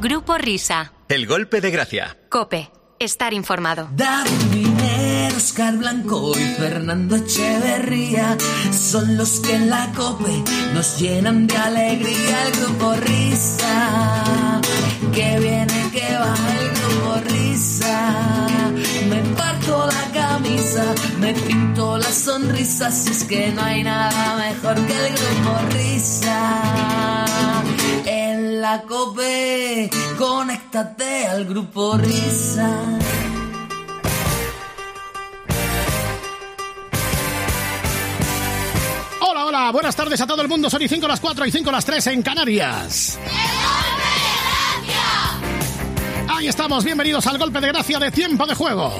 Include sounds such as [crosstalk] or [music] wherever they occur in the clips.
Grupo Risa. El golpe de gracia. Cope. Estar informado. David Miner, Oscar Blanco y Fernando Echeverría son los que en la COPE nos llenan de alegría el grupo Risa. Que viene, que va el grupo Risa. Me parto la camisa, me pinto la sonrisa, si es que no hay nada mejor que el grupo Risa. En la COPE, conéctate al grupo Risa. Hola, hola, buenas tardes a todo el mundo. Son y 5 las 4 y 5 las 3 en Canarias. Ahí estamos, bienvenidos al golpe de gracia de tiempo de juego.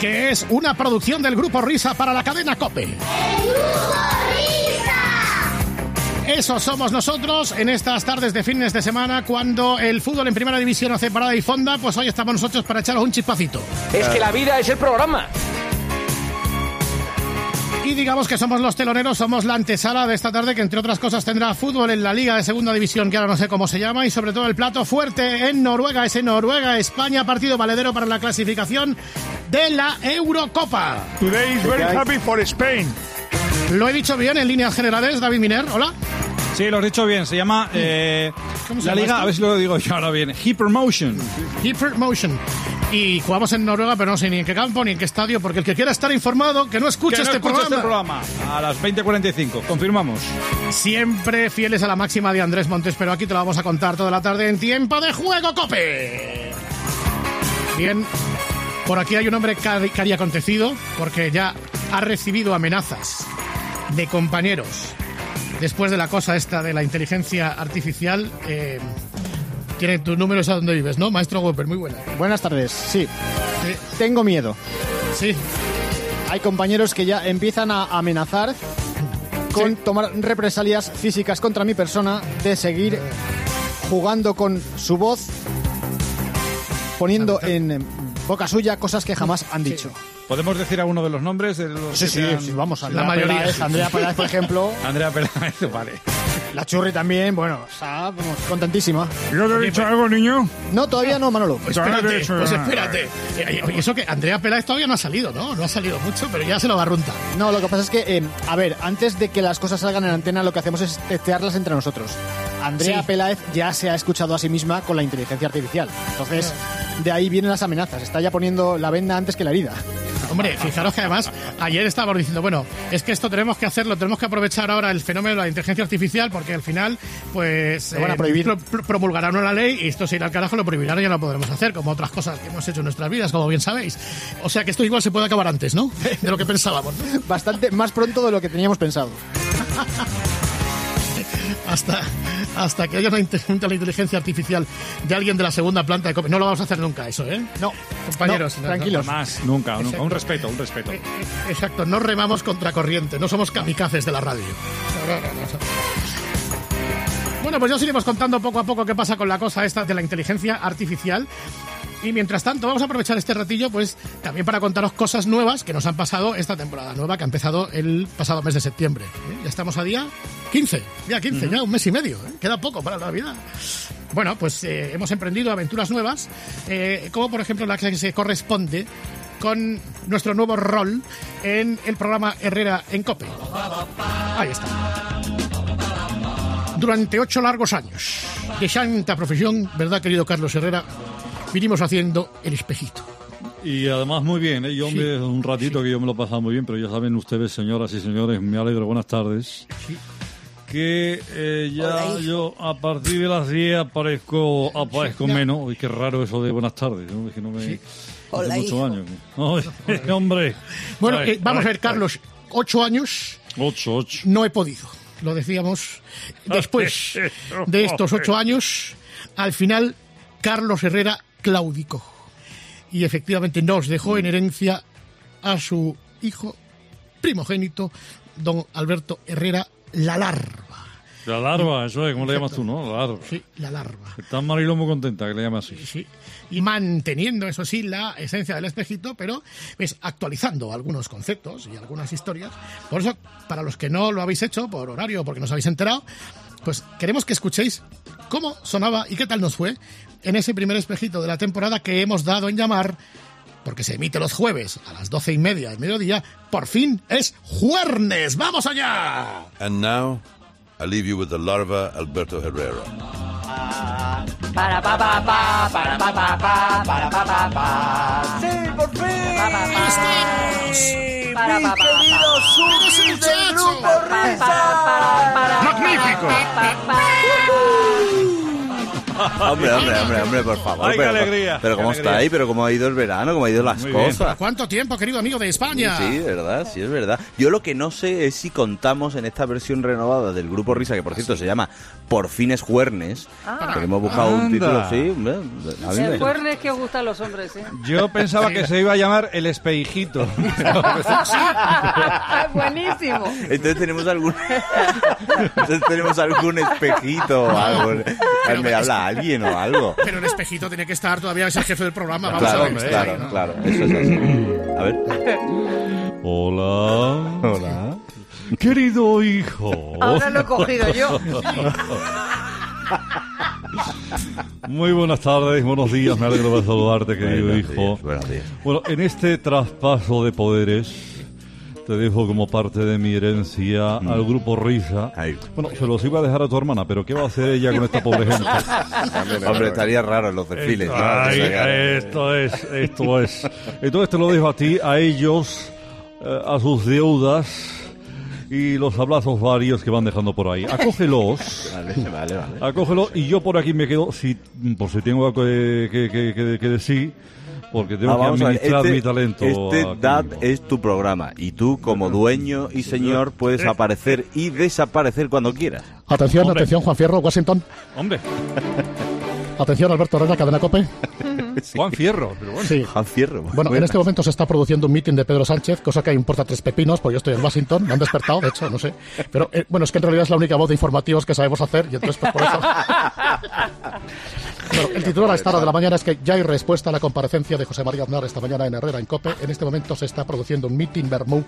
Que es una producción del grupo Risa para la cadena Cope. Eso somos nosotros en estas tardes de fines de semana cuando el fútbol en primera división hace parada y fonda, pues hoy estamos nosotros para echaros un chispacito. Es que la vida es el programa. Y digamos que somos los teloneros, somos la antesala de esta tarde que entre otras cosas tendrá fútbol en la Liga de Segunda División, que ahora no sé cómo se llama, y sobre todo el plato fuerte en Noruega, ese Noruega-España, partido valedero para la clasificación de la Eurocopa. Today is very happy for Spain. Lo he dicho bien en líneas generales, David Miner, hola. Sí, lo has dicho bien. Se llama eh, ¿Cómo se la llama liga, esto? a ver si lo digo yo ahora bien. Hypermotion. Hypermotion. Y jugamos en Noruega, pero no sé ni en qué campo ni en qué estadio, porque el que quiera estar informado, que no escuche Que no este, programa. este programa. A las 20.45. Confirmamos. Siempre fieles a la máxima de Andrés Montes, pero aquí te lo vamos a contar toda la tarde en tiempo de juego, Cope. Bien, por aquí hay un hombre cari acontecido, porque ya ha recibido amenazas de compañeros después de la cosa esta de la inteligencia artificial. Eh, tiene tus números a donde vives, ¿no? Maestro Weber, muy buena. Buenas tardes, sí. Sí, Tengo miedo. sí. Hay compañeros que ya empiezan a amenazar con Sí. tomar represalias físicas contra mi persona de seguir jugando con su voz, poniendo en boca suya cosas que jamás han dicho. ¿Podemos decir alguno de los nombres? De los Sí, sí, sean- sí, vamos, Andrea mayoría. Peláez, Andrea Peláez, por ejemplo, [laughs] Andrea Peláez, vale. la Churri también, bueno, está vamos, contentísima. ¿Yo te he dicho algo, niño? No, todavía no, Manolo. Pues espérate, pues espérate. Y eso que Andrea Peláez todavía no ha salido, ¿no? No ha salido mucho, pero ya se lo va a runtar. No, lo que pasa es que, eh, a ver, antes de que las cosas salgan en antena, lo que hacemos es testearlas entre nosotros. Andrea Sí. Peláez ya se ha escuchado a sí misma con la inteligencia artificial. Entonces, de ahí vienen las amenazas. Está ya poniendo la venda antes que la herida. Hombre, fijaros que además ayer estábamos diciendo, bueno, es que esto tenemos que hacerlo, tenemos que aprovechar ahora el fenómeno de la inteligencia artificial porque al final, pues... Lo van a prohibir. pro- pro- promulgarán una ley y esto se irá al carajo, lo prohibirán y ya no podremos hacer, como otras cosas que hemos hecho en nuestras vidas, como bien sabéis. O sea que esto igual se puede acabar antes, ¿no? De lo que pensábamos. ¿no? Bastante más pronto de lo que teníamos pensado. [laughs] hasta, hasta que haya una una inteligencia artificial de alguien de la segunda planta de Cope. No lo vamos a hacer nunca eso, ¿eh? No, Compañeros, no, no, tranquilos. Más, nunca. Un respeto, un respeto. Eh, eh, Exacto, no remamos contra corriente, no somos kamikazes de la radio. No, no, no, no. Bueno, pues ya os iremos contando poco a poco qué pasa con la cosa esta de la inteligencia artificial. Y mientras tanto, vamos a aprovechar este ratillo, pues también para contaros cosas nuevas que nos han pasado esta temporada nueva que ha empezado el pasado mes de septiembre. ¿eh? Ya estamos a día 15, día 15, ya un mes y medio, ¿eh? queda poco para la Navidad. Bueno, pues eh, hemos emprendido aventuras nuevas, eh, como por ejemplo la que se corresponde con nuestro nuevo rol en el programa Herrera en Cope. Ahí está. Durante ocho largos años de santa profesión, ¿verdad, querido Carlos Herrera? Vinimos haciendo el espejito. Y además muy bien, ¿eh? yo me, un ratito que yo me lo he pasado muy bien, pero ya saben ustedes, señoras y señores, me alegro, buenas tardes. Que eh, ya yo a partir de las 10 aparezco, aparezco menos. Uy, qué raro eso de buenas tardes, ¿no? Es que no me... hace muchos años. Ay, [laughs] hombre. Bueno, Ay, eh, vamos a ay, ver, Carlos, ocho años ay. Ocho, ocho. no he podido. Lo decíamos después [laughs] de estos ocho años. Al final, Carlos Herrera claudicó. Y efectivamente nos dejó en herencia a su hijo primogénito, don Alberto Herrera La Larva. La larva, eso es, ¿cómo le llamas tú, no? La larva. Sí, la larva. Está Marilo muy contenta que le llame así. Sí. Y manteniendo, eso sí, la esencia del espejito, pero pues, actualizando algunos conceptos y algunas historias. Por eso, para los que no lo habéis hecho, por horario, porque no os habéis enterado, pues queremos que escuchéis cómo sonaba y qué tal nos fue en ese primer espejito de la temporada que hemos dado en llamar, porque se emite los jueves a las doce y media del mediodía, por fin es Juernes. ¡Vamos allá! And now, I leave you with the larva Alberto Herrera. Para pa pa pa, para pa pa pa, para pa pa pa. Sí, por fin. ¡Estamos! Para pa pa queridos subis del grupo Risa. ¡Magnífico! [laughs] Hombre, hombre, hombre, hombre, por favor. Ay, qué pero, alegría, Pero qué cómo alegría. está ahí, pero cómo ha ido el verano, cómo ha ido las Muy bien. cosas. ¿Cuánto tiempo, querido amigo de España? Sí, verdad, sí es verdad. Yo lo que no sé es si contamos en esta versión renovada del grupo Risa, que por cierto se llama Por fines Juernes, porque hemos buscado un título, sí, a mí me- El cuernes que os gustan los hombres, ¿eh? Yo pensaba que se iba a llamar el espejito. [laughs] Buenísimo. Entonces tenemos algún [laughs] Entonces tenemos algún espejito o algo. ¿Me habla alguien o algo? [laughs] Pero el espejito tiene que estar todavía, es el jefe del programa. Vamos Claro, a ver. claro, claro. Eso es así. A ver. Hola. Hola. Querido hijo. Ahora lo he cogido yo. Muy buenas tardes, buenos días, me alegro de saludarte, querido Buenos hijo. días, buenos días. Bueno, en este traspaso de poderes te dejo como parte de mi herencia al grupo Risa. Mm. Ahí. Bueno, se los iba a dejar a tu hermana, pero ¿qué va a hacer ella con esta pobre gente? [laughs] Hombre, estaría raro en los desfiles. esto es, esto [laughs] es. Entonces te lo dejo a ti, a ellos, eh, a sus deudas y los abrazos varios que van dejando por ahí. Acógelos. [laughs] Vale, vale, vale. Acógelo y yo por aquí me quedo, si, por si tengo algo que, que, que, que- que decir, porque tengo Ah, que vamos a ver, administrar este, mi talento. Este. DAD es tu programa y tú como dueño y señor puedes aparecer y desaparecer cuando quieras. Atención, Hombre. atención, Juan Fierro, Washington. Hombre, [laughs] Atención, Alberto Herrera, Cadena Cope. [laughs] Juan Fierro, pero bueno. Sí. Juan Fierro. Bueno, en este momento se está produciendo un mitin de Pedro Sánchez, cosa que importa tres pepinos, porque yo estoy en Washington, me han despertado, de hecho, no sé. Pero eh, bueno, es que en realidad es la única voz de informativos que sabemos hacer, y entonces pues por eso... [laughs] Bueno, el titular a esta hora de la mañana es que ya hay respuesta a la comparecencia de José María Aznar esta mañana en Herrera, en COPE. En este momento se está produciendo un mitin Bermú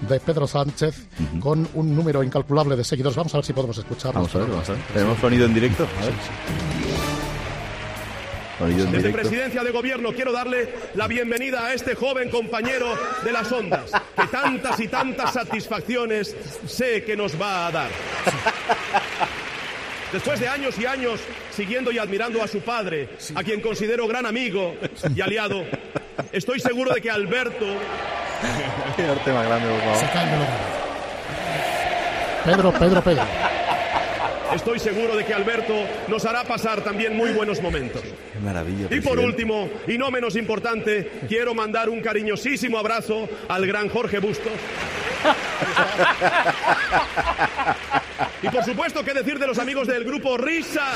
de Pedro Sánchez con un número incalculable de seguidores. Vamos a ver si podemos escucharlo. Vamos a ver, vamos a ver. ¿Tenemos sonido en directo? A ver. En Desde directo. Presidencia de Gobierno quiero darle la bienvenida a este joven compañero de las ondas, que tantas y tantas satisfacciones sé que nos va a dar. Después de años y años siguiendo y admirando a su padre, a quien considero gran amigo y aliado, estoy seguro de que Alberto Qué [laughs] arte más grande, por favor. Se cae el melodía. Pedro, Pedro, Pedro. Estoy seguro de que Alberto nos hará pasar también muy buenos momentos. Qué maravilla. Y por presidente. último, y no menos importante, quiero mandar un cariñosísimo abrazo al gran Jorge Bustos. Y por supuesto, ¿qué decir de los amigos del grupo Risa?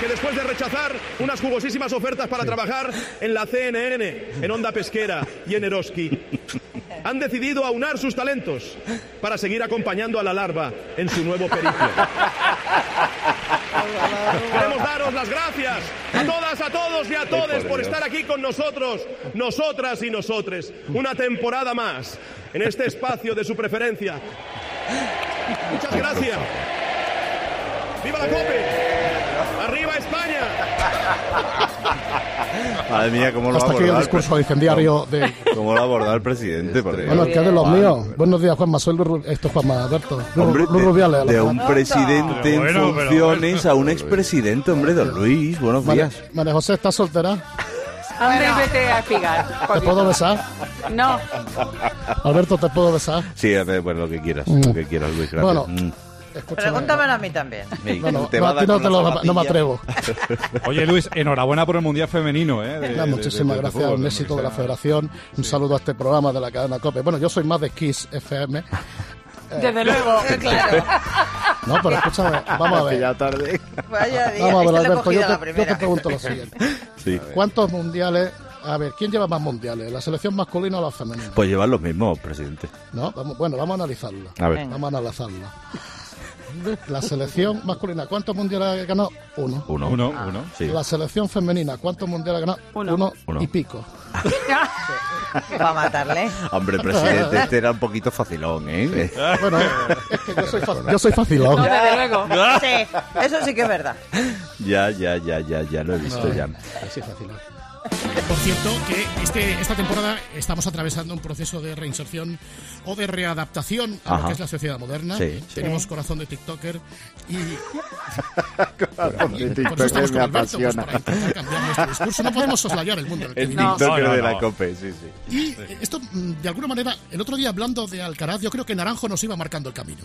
Que después de rechazar unas jugosísimas ofertas para trabajar en la CNN, en Onda Pesquera y en Eroski, han decidido aunar sus talentos para seguir acompañando a la larva en su nuevo periplo. Queremos daros las gracias a todas, a todos y a todos por estar aquí con nosotros, nosotras y nosotres, una temporada más en este espacio de su preferencia. Muchas gracias. ¡Viva la COPE! Madre mía, cómo lo ha Hasta aquí el discurso incendiario [laughs] de... ¿Cómo lo ha abordado el presidente? Bueno, que es de los míos. Buenos días, Juanma. Soy Luis, esto es Juanma Alberto. Hombre, Luis Rubiales, de, de un presidente en bueno, funciones a un expresidente, hombre, don Luis. Buenos María, días. María José, ¿estás soltera? Y vete a espigar. ¿Te puedo besar? No. Alberto, ¿te puedo besar? Sí, bueno, lo que quieras, Mm. lo que quieras, Luis. Gracias. Bueno, Mm. Escúchame. Pregúntamelo a mí también. No, no, te no, va a ti no, te lo- no me atrevo. [laughs] Oye, Luis, enhorabuena por el Mundial Femenino, ¿eh? De- muchísimas de- de gracias, fútbol, un éxito de la federación. Un saludo a este programa de la cadena COPE. Bueno, yo soy más de Kiss FM. [laughs] Desde luego. [laughs] Claro. No, pero escúchame, vamos a ver. Ya tarde. Vaya día. Vamos a ver, he Alberto, yo te, yo te pregunto lo siguiente. Sí. ¿Cuántos mundiales A ver, ¿quién lleva más mundiales? ¿La selección masculina o la femenina? Pues llevan los mismos, presidente. ¿No? Vamos- bueno, vamos a analizarla. A ver. Vamos a analizarla. La selección masculina, ¿cuántos mundiales ha ganado? Uno. Uno. Uno, uno. Sí. La selección femenina, ¿cuántos mundiales ha ganado? Uno. Uno. y pico. [laughs] Va a matarle. Hombre, presidente, este era un poquito facilón, ¿eh? Bueno, es que yo soy, fa- yo soy facilón. No, desde luego. [laughs] Sí, eso sí que es verdad. Ya, ya, ya, ya, ya lo he visto No, ya. Así facilón. Por cierto, que este, esta temporada estamos atravesando un proceso de reinserción o de readaptación a lo Ajá. que es la sociedad moderna. Sí, sí. Tenemos corazón de TikToker y, [laughs] Corazón de por eso estamos TikToker con me Alberto, pues, apasiona. para intentar cambiar nuestro discurso. No podemos soslayar el mundo en el que El. TikToker No, no, de la no. COPE, sí, sí. Y eh, esto, mm, de alguna manera, el otro día hablando de Alcaraz, yo creo que Naranjo nos iba marcando el camino.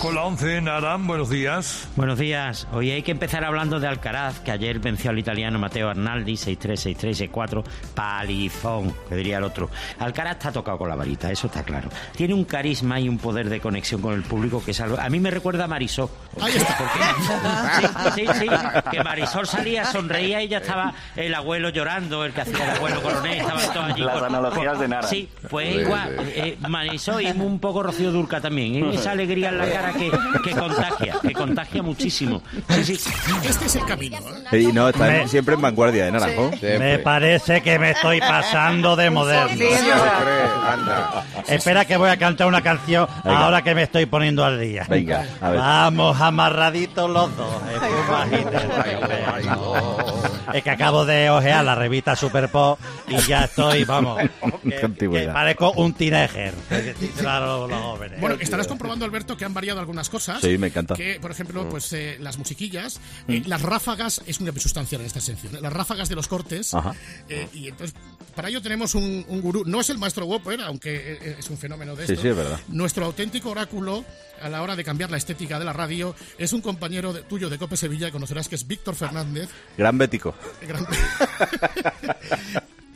Con la 11, Naram, buenos días. Buenos días. Hoy hay que empezar hablando de Alcaraz, que ayer venció al italiano Matteo Arnaldi 6-3, 6-3, 6-4. Palizón, que diría el otro. Alcaraz está tocado con la varita, eso está claro. Tiene un carisma y un poder de conexión con el público que es algo... A mí me recuerda a Marisol. Ahí está. Sí, sí, sí. Que Marisol salía, sonreía y ya estaba el abuelo llorando, el que hacía el abuelo coronel, estaban todos allí. Las con- analogías con- de Nara. Sí, pues Sí, igual. sí. eh, Marisol y un poco Rocío Durca también. ¿eh? Esa alegría en la cara que, que contagia, que contagia muchísimo. Sí, sí. Este es el camino. ¿eh? Y no, está siempre en vanguardia, ¿eh? Me parece que me estoy pasando de [laughs] moderno. Sí. [laughs] Espera que voy a cantar una canción Venga. ahora que me estoy poniendo al día. Venga, a ver. Vamos amarraditos los dos. Es que acabo de ojear la revista Super Pop y ya estoy, [laughs] vamos, que, que parezco un teenager. Claro, los jóvenes. Bueno, estarás comprobando, Alberto, que han variado algunas cosas. Sí, me encanta. Que, por ejemplo, pues eh, las musiquillas, eh, las ráfagas, es un cambio sustancial en esta sección. ¿eh? Las ráfagas de los cortes. Eh, y entonces, para ello tenemos un, un gurú. No es el maestro Whopper, aunque eh, es un fenómeno de Sí, esto. sí, es verdad. Nuestro auténtico oráculo a la hora de cambiar la estética de la radio es un compañero de- tuyo de Cope Sevilla. y Conocerás que es Víctor Fernández. Gran bético. Gran- [laughs]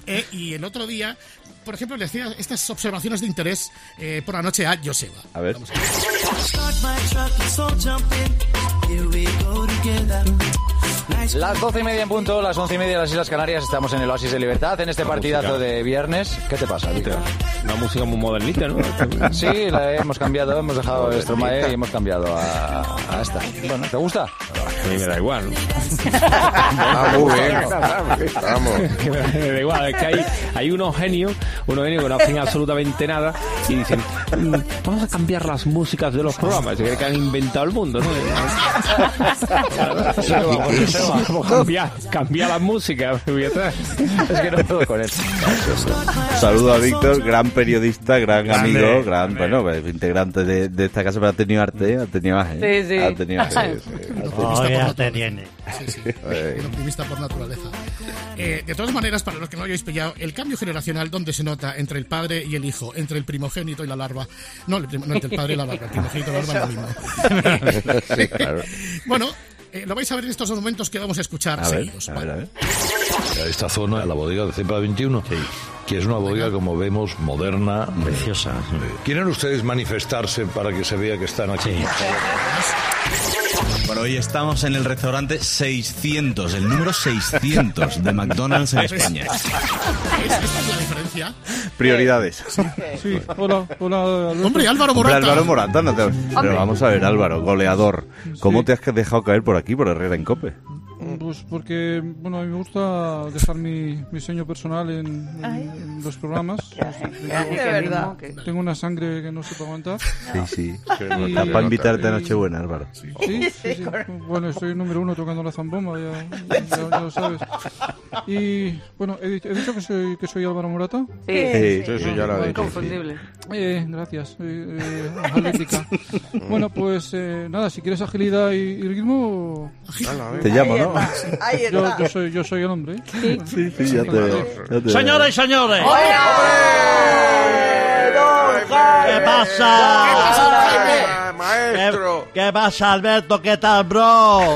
Eh, y el otro día, por ejemplo, le hacía estas observaciones de interés eh, por la noche a Joseba. A ver. Las doce y media en punto, las once y media de las Islas Canarias, estamos en el Oasis de Libertad, en este partidazo música. de viernes. ¿Qué te pasa, Víctor? Una música muy modernita, ¿no? [laughs] Sí, la hemos cambiado, hemos dejado el Stromae y hemos cambiado a, a esta. Bueno, ¿te gusta? A mí me da igual. ¿no? Ah, muy bien. Vamos. [laughs] me da igual, es que hay, hay unos genios, unos genios que no hacen absolutamente nada y dicen, "Mm, [laughs] vamos a cambiar las músicas de los programas. Se cree que han inventado el mundo, ¿no? Vamos a cambiar, cambiar la música. Es que no puedo con eso. Saludo a Víctor, gran periodista, gran Grande, amigo, gran, bueno, pues, integrante de, de esta casa, pero ha tenido arte, ha tenido arte. Sí, sí. Ha tenido arte. Un optimista por ya naturaleza. te tiene. Sí, sí, [laughs] un optimista por naturaleza. Eh, de todas maneras, para los que no hayáis pillado, el cambio generacional, ¿dónde se nota? Entre el padre y el hijo, entre el primogénito y la larva. No, el prim- no entre el padre y la larva, el y la es lo mismo. [laughs] Sí, claro. Bueno, eh, lo vais a ver en estos dos momentos que vamos a escuchar A ver, seguidos. a ver, a ver. Esta zona, la bodega de Cepa 21, que es una bodega, como vemos, moderna. Preciosa. ¿Quieren ustedes manifestarse para que se vea que están aquí? Bueno, hoy estamos en el restaurante 600, el número 600 de McDonald's en España. Esta es la diferencia. Prioridades. Sí, hola, hola. Alberto. Hombre, Álvaro Hombre, Morata. Álvaro Morata, no te... Pero vamos a ver, Álvaro, goleador. ¿Cómo te has dejado caer por aquí, por Herrera en Cope? Pues porque, bueno, a mí me gusta dejar mi, mi sello personal en, en- en los programas. [laughs] De verdad. Tengo una sangre que no se puede aguantar. Sí, sí. [laughs] Y- para invitarte a Nochebuena, Álvaro. Sí, sí, sí. Bueno, estoy número uno tocando la zambomba, ya, ya- ya lo sabes. Y bueno, he, dicho- he dicho que soy, que soy Álvaro Morata. Sí, sí, sí, ya lo he dicho. Inconfundible. Eh, gracias, eh, eh. [laughs] Bueno, pues eh, nada, si quieres agilidad y, y ritmo. Te llamo, ¿no? Ahí Yo, está. yo soy, yo soy el hombre. Sí, sí, ya te veo. ya te Señores y señores. ¿qué pasa? maestro. ¿Qué, qué pasa, Alberto? ¿Qué tal, bro?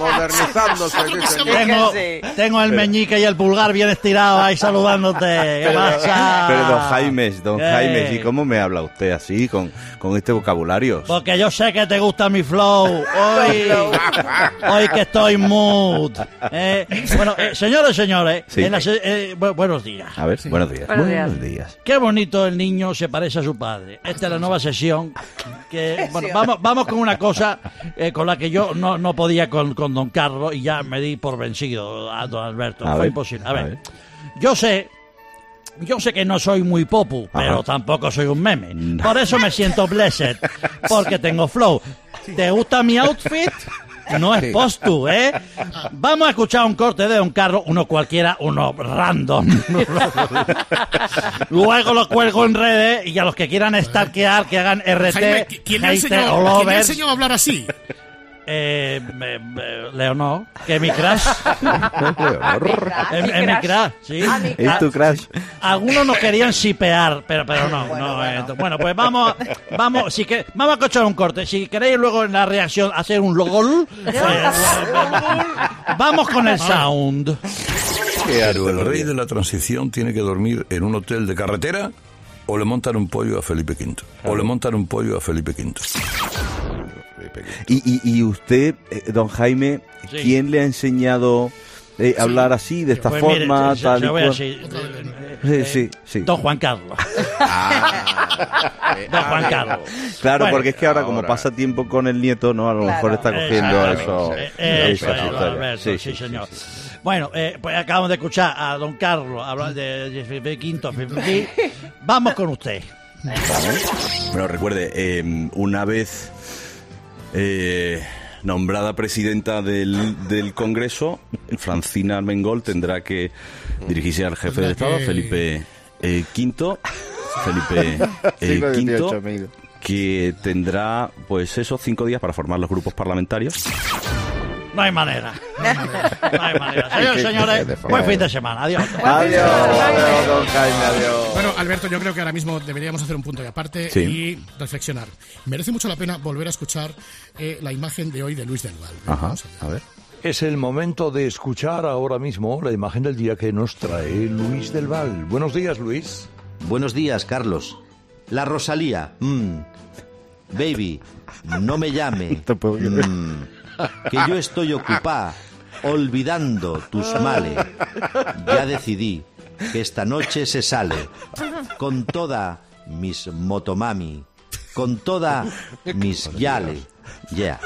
Modernizándose, dice. Tengo, tengo el meñique y el pulgar bien estirado ahí saludándote. ¿Qué [laughs] Pero, pasa? pero don Jaime, don ¿Qué? Jaime, ¿y cómo me habla usted así, con, con este vocabulario? Porque yo sé que te gusta mi flow. Hoy, [laughs] hoy que estoy mood. Eh, bueno, eh, señores, señores, Sí. en la se- eh, bu- buenos días. A ver, buenos días. Buenos días. Buenos días. Qué bonito el niño se parece a su padre. Esta es la nueva sesión. Que, bueno, vamos, vamos con una cosa eh, con la que yo no, no podía con, con don Carlos y ya me di por vencido a don Alberto. A Fue ver, imposible. A a ver, yo sé. Yo sé que no soy muy popu, pero tampoco soy un meme. Por eso me siento blessed, porque tengo flow. ¿Te gusta mi outfit? No es postu, ¿eh? Vamos a escuchar un corte de Don Carlos, uno cualquiera, uno random. [laughs] Luego lo cuelgo en redes y a los que quieran stalkear, que hagan RT, Jaime, ¿qui- ¿quién le hater enseñó, ¿quién enseñó a hablar así? Eh, me- me- Leonor, que mi crush. Es, es mi crush, sí. Ah, ¿Es tu crush? A- Algunos no querían sipear, pero, pero no. no eh, entonces- bueno, pues vamos, vamos, si que, vamos a escuchar un corte. Si queréis luego en la reacción hacer un logol, pues, vamos con el sound. Pero el rey de la transición tiene que dormir en un hotel de carretera o le montan un pollo a Felipe V. O le montan un pollo a Felipe V. Y, y, y usted, eh, don Jaime, Sí. ¿quién le ha enseñado eh, a hablar así, de esta Pues mire, forma, se- tal se y lo voy a cual? decir. Sí, sí, sí. Don Juan Carlos. [laughs] Don Juan Carlos. Claro, Bueno. porque es que ahora, como pasa tiempo con el nieto, ¿no? A lo mejor está cogiendo eso. Eh, eh, eso Sí, sí, sí, señor. Bueno, eh, pues acabamos de escuchar a don Carlos hablar de, de. Felipe V. Vamos con usted. [laughs] Bueno, recuerde, eh, una vez eh, nombrada presidenta del, del Congreso, Francina Armengol tendrá que dirigirse al jefe de Estado, Felipe eh, V. Felipe [laughs] eh, XVIII, V, amigo. que tendrá, pues, esos cinco días para formar los grupos parlamentarios. No hay manera. No hay manera. No hay manera. [laughs] Señores, señores, buen fin de semana. Adiós. Adiós, adiós, don Jaime, adiós. Bueno, Alberto, yo creo que ahora mismo deberíamos hacer un punto de aparte Sí. y reflexionar. Merece mucho la pena volver a escuchar eh, la imagen de hoy de Luis del Val. Ajá, a ver. Es el momento de escuchar ahora mismo la imagen del día que nos trae Luis del Val. Buenos días, Luis. Buenos días, Carlos. La Rosalía. mm. Baby, no me llame. [laughs] Mm. Que yo estoy ocupada, olvidando tus males. Ya decidí que esta noche se sale con toda mis motomami, con toda mis yale. Ya.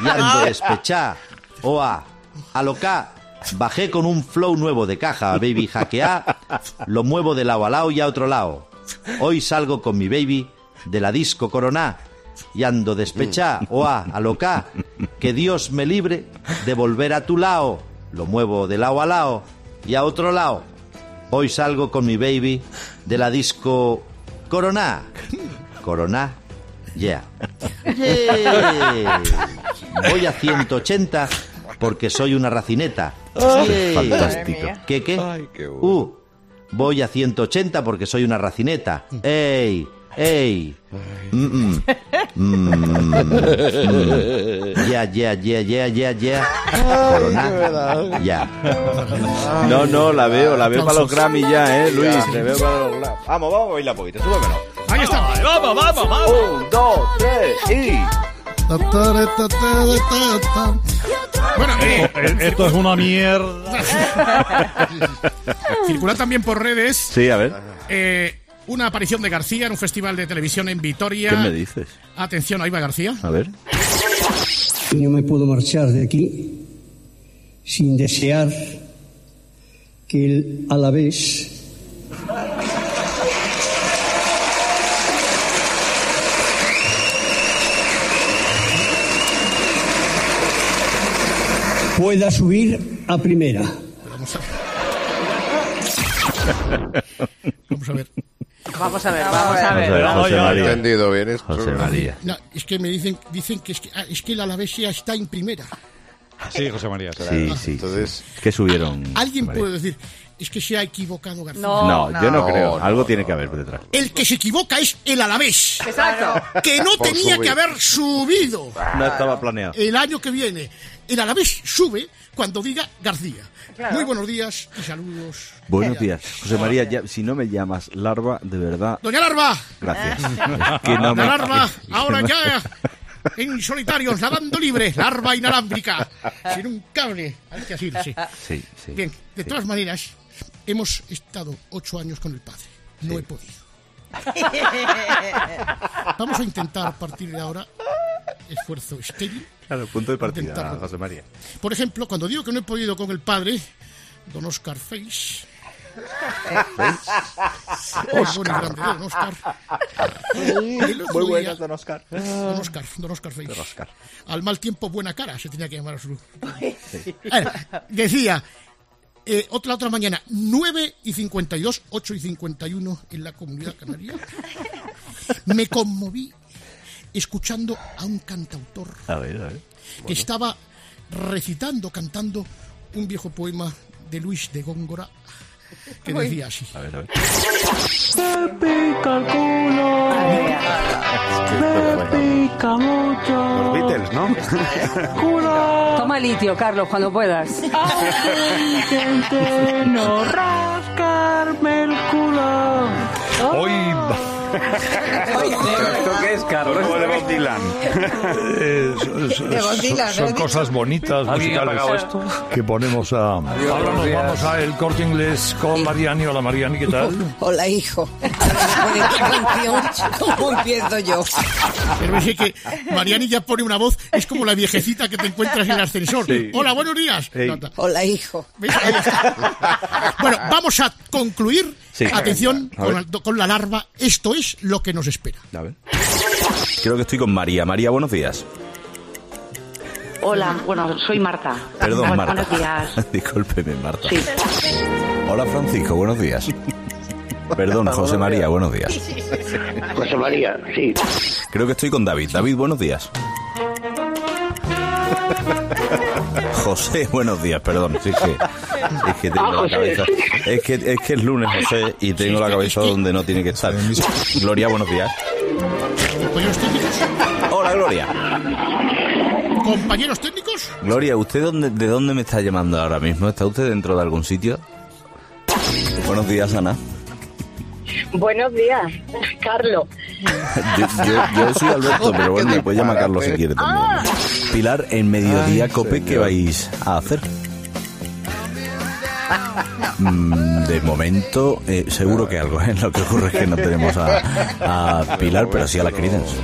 Y ando despechá. Oa. Aloca. Bajé con un flow nuevo de caja, baby hackeá. Lo muevo de lado a lado y a otro lado. Hoy salgo con mi baby de la disco Coroná y ando despechá, oa, aloca. Que Dios me libre de volver a tu lado. Lo muevo de lado a lado y a otro lado. Hoy salgo con mi baby de la disco Coroná. Coroná, yeah. Yeah. Voy a 180 porque soy una racineta. Yeah. fantástico. ¿Qué qué? Uh, voy a 180 porque soy una racineta. ¡Ey! ¡Ey! Mm, mm. Mm, mm. Ya, ya, ya, ya, ya, ya. Corona. Ya. No, no, la veo, la veo para los Grammy ya, ¿eh, Luis? La veo para los Grammy. Vamos, vamos a bailar un poquito, súbemelo. Ahí está. Vamos, vamos, vamos. Un, dos, tres y... Bueno, eh, Esto es una mierda. [laughs] circula también por redes Sí, a ver. eh, una aparición de García en un festival de televisión en Vitoria. ¿Qué me dices? Atención, ahí va García. A ver. No me puedo marchar de aquí sin desear que el Alavés pueda subir a primera. Vamos a ver. Vamos a ver, vamos a ver. José María. Entendido bien esto. José María. No, es que me dicen, dicen que, es que, ah, es que el Alavés ya está en primera. Sí, José María. Sí, sí. Entonces, ¿qué subieron? Alguien María? puede decir, es que se ha equivocado García. No, yo no, creo. Algo tiene que haber detrás. El que se equivoca es el Alavés. Exacto. Que no Por tenía subir. que haber subido. No estaba planeado. El año que viene. El Alavés sube cuando diga García. Claro. Muy buenos días y saludos. Buenos días. José María, ya- si no me llamas larva, de verdad, Doña Larva. gracias. Es que no me- La larva, ahora ya en solitarios, nadando libre, larva inalámbrica, sin un cable. Hay que así, sí. Sí, sí. Bien, de todas maneras, hemos estado ocho años con el padre. No he podido. [laughs] Vamos a intentar a partir de ahora esfuerzo estéril. Claro, punto de partida, Intentarlo. José María. Por ejemplo, cuando digo que no he podido con el padre, don Oscar Face. Don Oscar. Otro Muy buenas, don Oscar. Don Oscar, don Oscar Face. Al mal tiempo, buena cara, se tenía que llamar a su. Era, decía, eh, otra, otra mañana, 9 y 52, 8 y 51 en la comunidad canaria. Me conmoví escuchando a un cantautor A ver, a ver. que estaba recitando, cantando un viejo poema de Luis de Góngora que Uy. decía así. A ver, a ver. Me pica el culo. Me pica mucho. Los Beatles, ¿no? Toma litio, Carlos, cuando puedas. Intente no rascarme ¿Esto qué es, Carlos? Como de Bob Dylan. Eh, son- son- son cosas bonitas ¿Alguien ha musicales pagado esto? que ponemos a. Ahora buenos nos días. vamos a el corte inglés con Mariani. Hola Mariani, ¿qué tal? Hola, hijo. ¿cómo empiezo yo? Pero es que Mariani ya pone una voz, es como la viejecita que te encuentras en el ascensor. Sí. Hola, buenos días. Hola, hijo. Bueno, vamos a concluir. Sí. Atención con, la- con la larva. Esto es lo que nos espera. A ver. Creo que estoy con María. María, buenos días. Hola, bueno, soy Marta. Perdón, Marta. Buenos días. [laughs] Discúlpeme, Marta. Sí. Hola, Francisco, buenos días. Perdón, José María, buenos días. José María, sí. Creo que estoy con David. David, buenos días. [laughs] José, [laughs] buenos días, perdón. Sí, es [laughs] que, es que tengo Ah, la cabeza. Es que, es que es lunes, José, y tengo la cabeza donde no tiene que estar. Gloria, buenos días. Compañeros técnicos. Hola, Gloria. Compañeros técnicos. Gloria, ¿usted dónde, de dónde me está llamando ahora mismo? ¿Está usted dentro de algún sitio? Buenos días, Ana. Buenos días, Carlos. Yo, yo- yo soy Alberto, pero bueno, me puede llamar Carlos si quiere también. Ah, Pilar, en mediodía, Cope, ¿qué vais a hacer? Mm, De momento, eh, seguro que algo. ¿eh? Lo que ocurre es que no tenemos a, a Pilar, pero sí a la Creedence.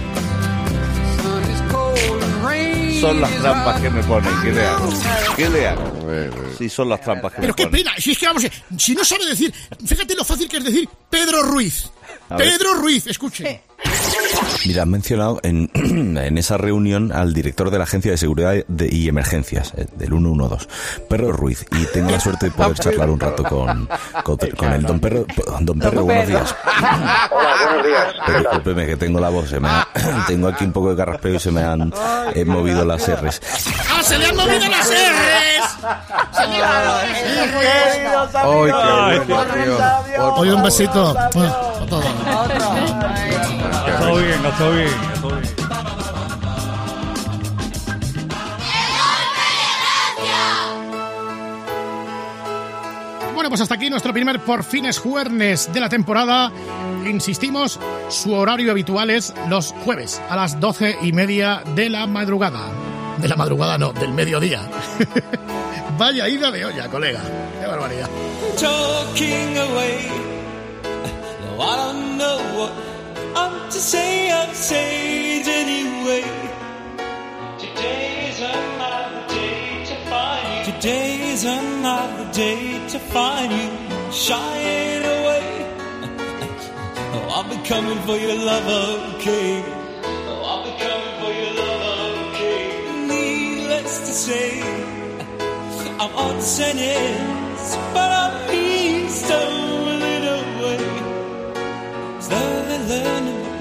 Son las trampas que me ponen. ¿Qué le hago? ¿Qué le hago? Sí, son las trampas que Pero me qué ponen. pena, si es que vamos, a- si no sabe decir, fíjate lo fácil que es decir Pedro Ruiz. A. Pedro Ruiz, escuche. Mira, han mencionado en, [clears throat] en esa reunión al director de la Agencia de Seguridad de- y Emergencias, eh, del 112, Perro Ruiz, y tengo la suerte de poder [laughs] charlar un rato con, con, con el don Perro. Don Perro, buenos días. Hola, buenos días. [laughs] Pero discúlpeme que tengo la voz, se me ha- [clears throat] tengo aquí un poco de carraspeo y se me han eh, movido las R's. ¡Ah, se le han movido las R's! ¡Ay, qué bueno, tío! Oye, un besito. Bueno, a todos. Está bien, está bien, bien. Bueno, pues hasta aquí nuestro primer Por Fines Juernes de la temporada. Insistimos, su horario habitual es los jueves a las doce y media de la madrugada. De la madrugada no, del mediodía. [laughs] Vaya ida de olla, colega. Qué barbaridad. Talking away. No, I don't know what I'm to say. Say it anyway. Today is another day to find you. Today is another day to find you shying away. [laughs] Oh, I'll be coming for your love, okay? Oh, I'll be coming for your love, okay? Needless to say. [laughs] I'm on the sentence, but I'm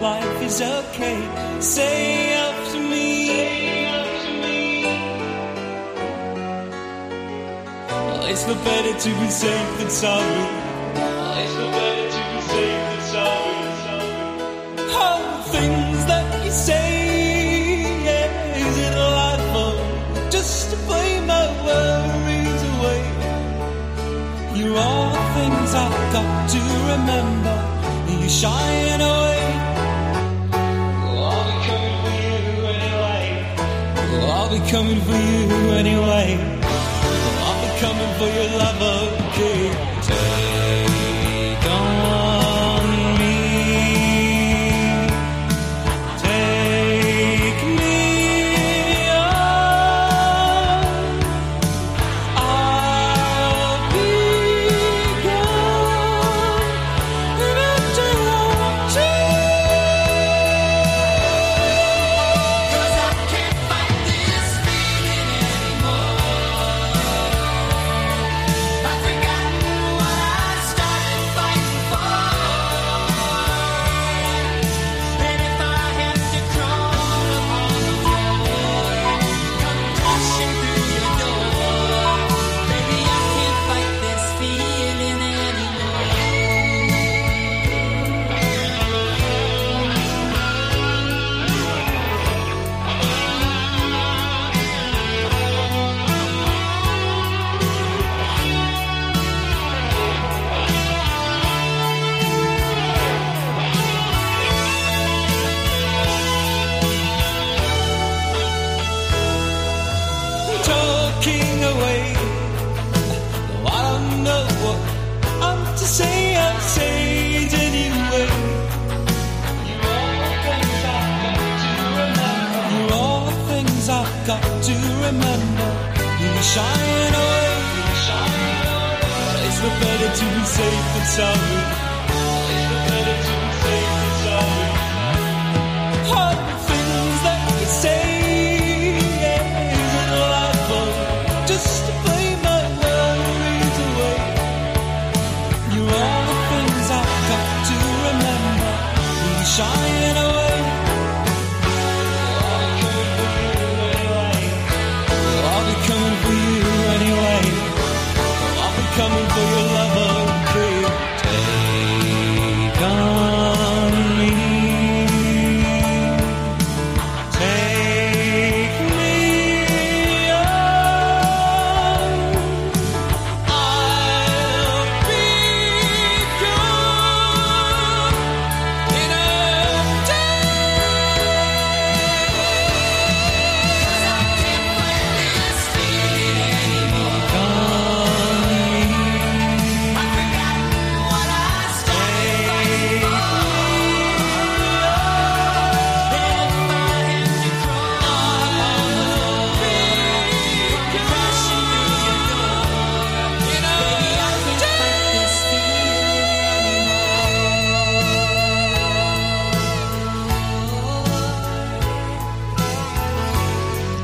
life is okay. Say up to me. It's no better to be safe than sorry. It's no better to be safe than sorry. The things that you say, yeah, is it life just to play my worries away? You're all the things I've got to remember. You shine away. Be coming for you anyway. I'll be coming for your love,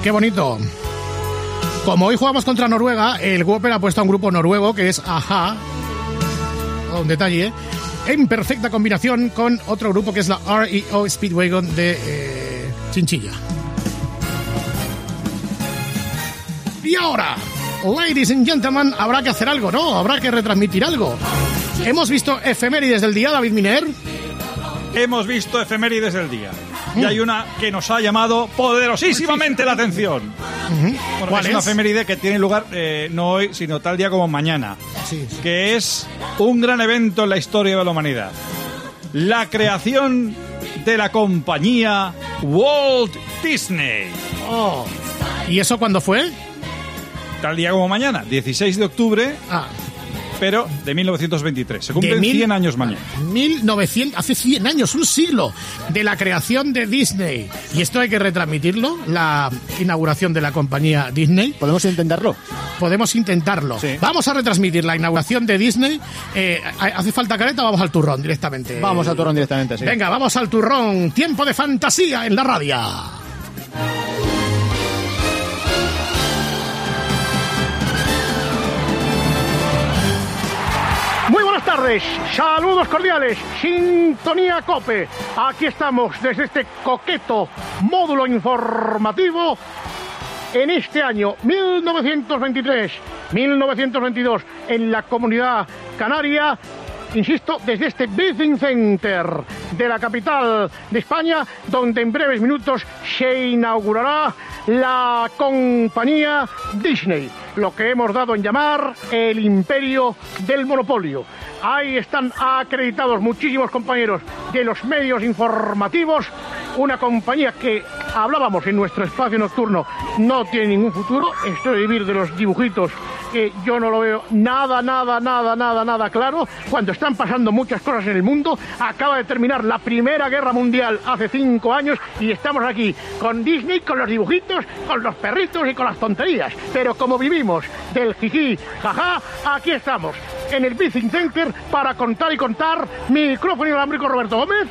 Qué bonito. Como hoy jugamos contra Noruega, el Whopper ha puesto a un grupo noruego que es Aja. Un detalle. En perfecta combinación con otro grupo que es la REO Speedwagon de eh, Chinchilla. Y ahora, ladies and gentlemen, habrá que hacer algo, ¿no? Habrá que retransmitir algo. Hemos visto efemérides del día, David Miner. Hemos visto efemérides del día. Y hay una que nos ha llamado poderosísimamente la atención. Bueno, ¿Cuál es una es? efeméride que tiene lugar eh, no hoy, sino tal día como mañana. Que es un gran evento en la historia de la humanidad. La creación de la compañía Walt Disney. Oh. ¿Y eso cuándo fue? Tal día como mañana, 16 de octubre, pero de 1923. Se cumplen. De mil- 100 años mañana. 1900, hace 100 años, un siglo, de la creación de Disney. Y esto hay que retransmitirlo, la inauguración de la compañía Disney. ¿Podemos intentarlo? Podemos intentarlo. Vamos a retransmitir la inauguración de Disney. Eh, ¿Hace falta careta o vamos al turrón directamente? Vamos al turrón directamente, sí. Venga, vamos al turrón. Tiempo de fantasía en la radio. Tardes, saludos cordiales, Sintonía Cope. Aquí estamos desde este coqueto módulo informativo en este año 1923 1922 en la comunidad canaria. Insisto, desde este Business Center de la capital de España, donde en breves minutos se inaugurará la compañía Disney, lo que hemos dado en llamar el imperio del monopolio. Ahí están acreditados muchísimos compañeros de los medios informativos, una compañía que hablábamos en nuestro espacio nocturno no tiene ningún futuro, esto de vivir de los dibujitos que yo no lo veo nada, nada, nada, nada, nada claro, cuando están pasando muchas cosas en el mundo, acaba de terminar la Primera Guerra Mundial hace cinco años y estamos aquí con Disney, con los dibujitos, con los perritos y con las tonterías, pero como vivimos del jiji, jaja, aquí estamos en el Business Center para contar y contar micrófono inalámbrico Roberto Gómez.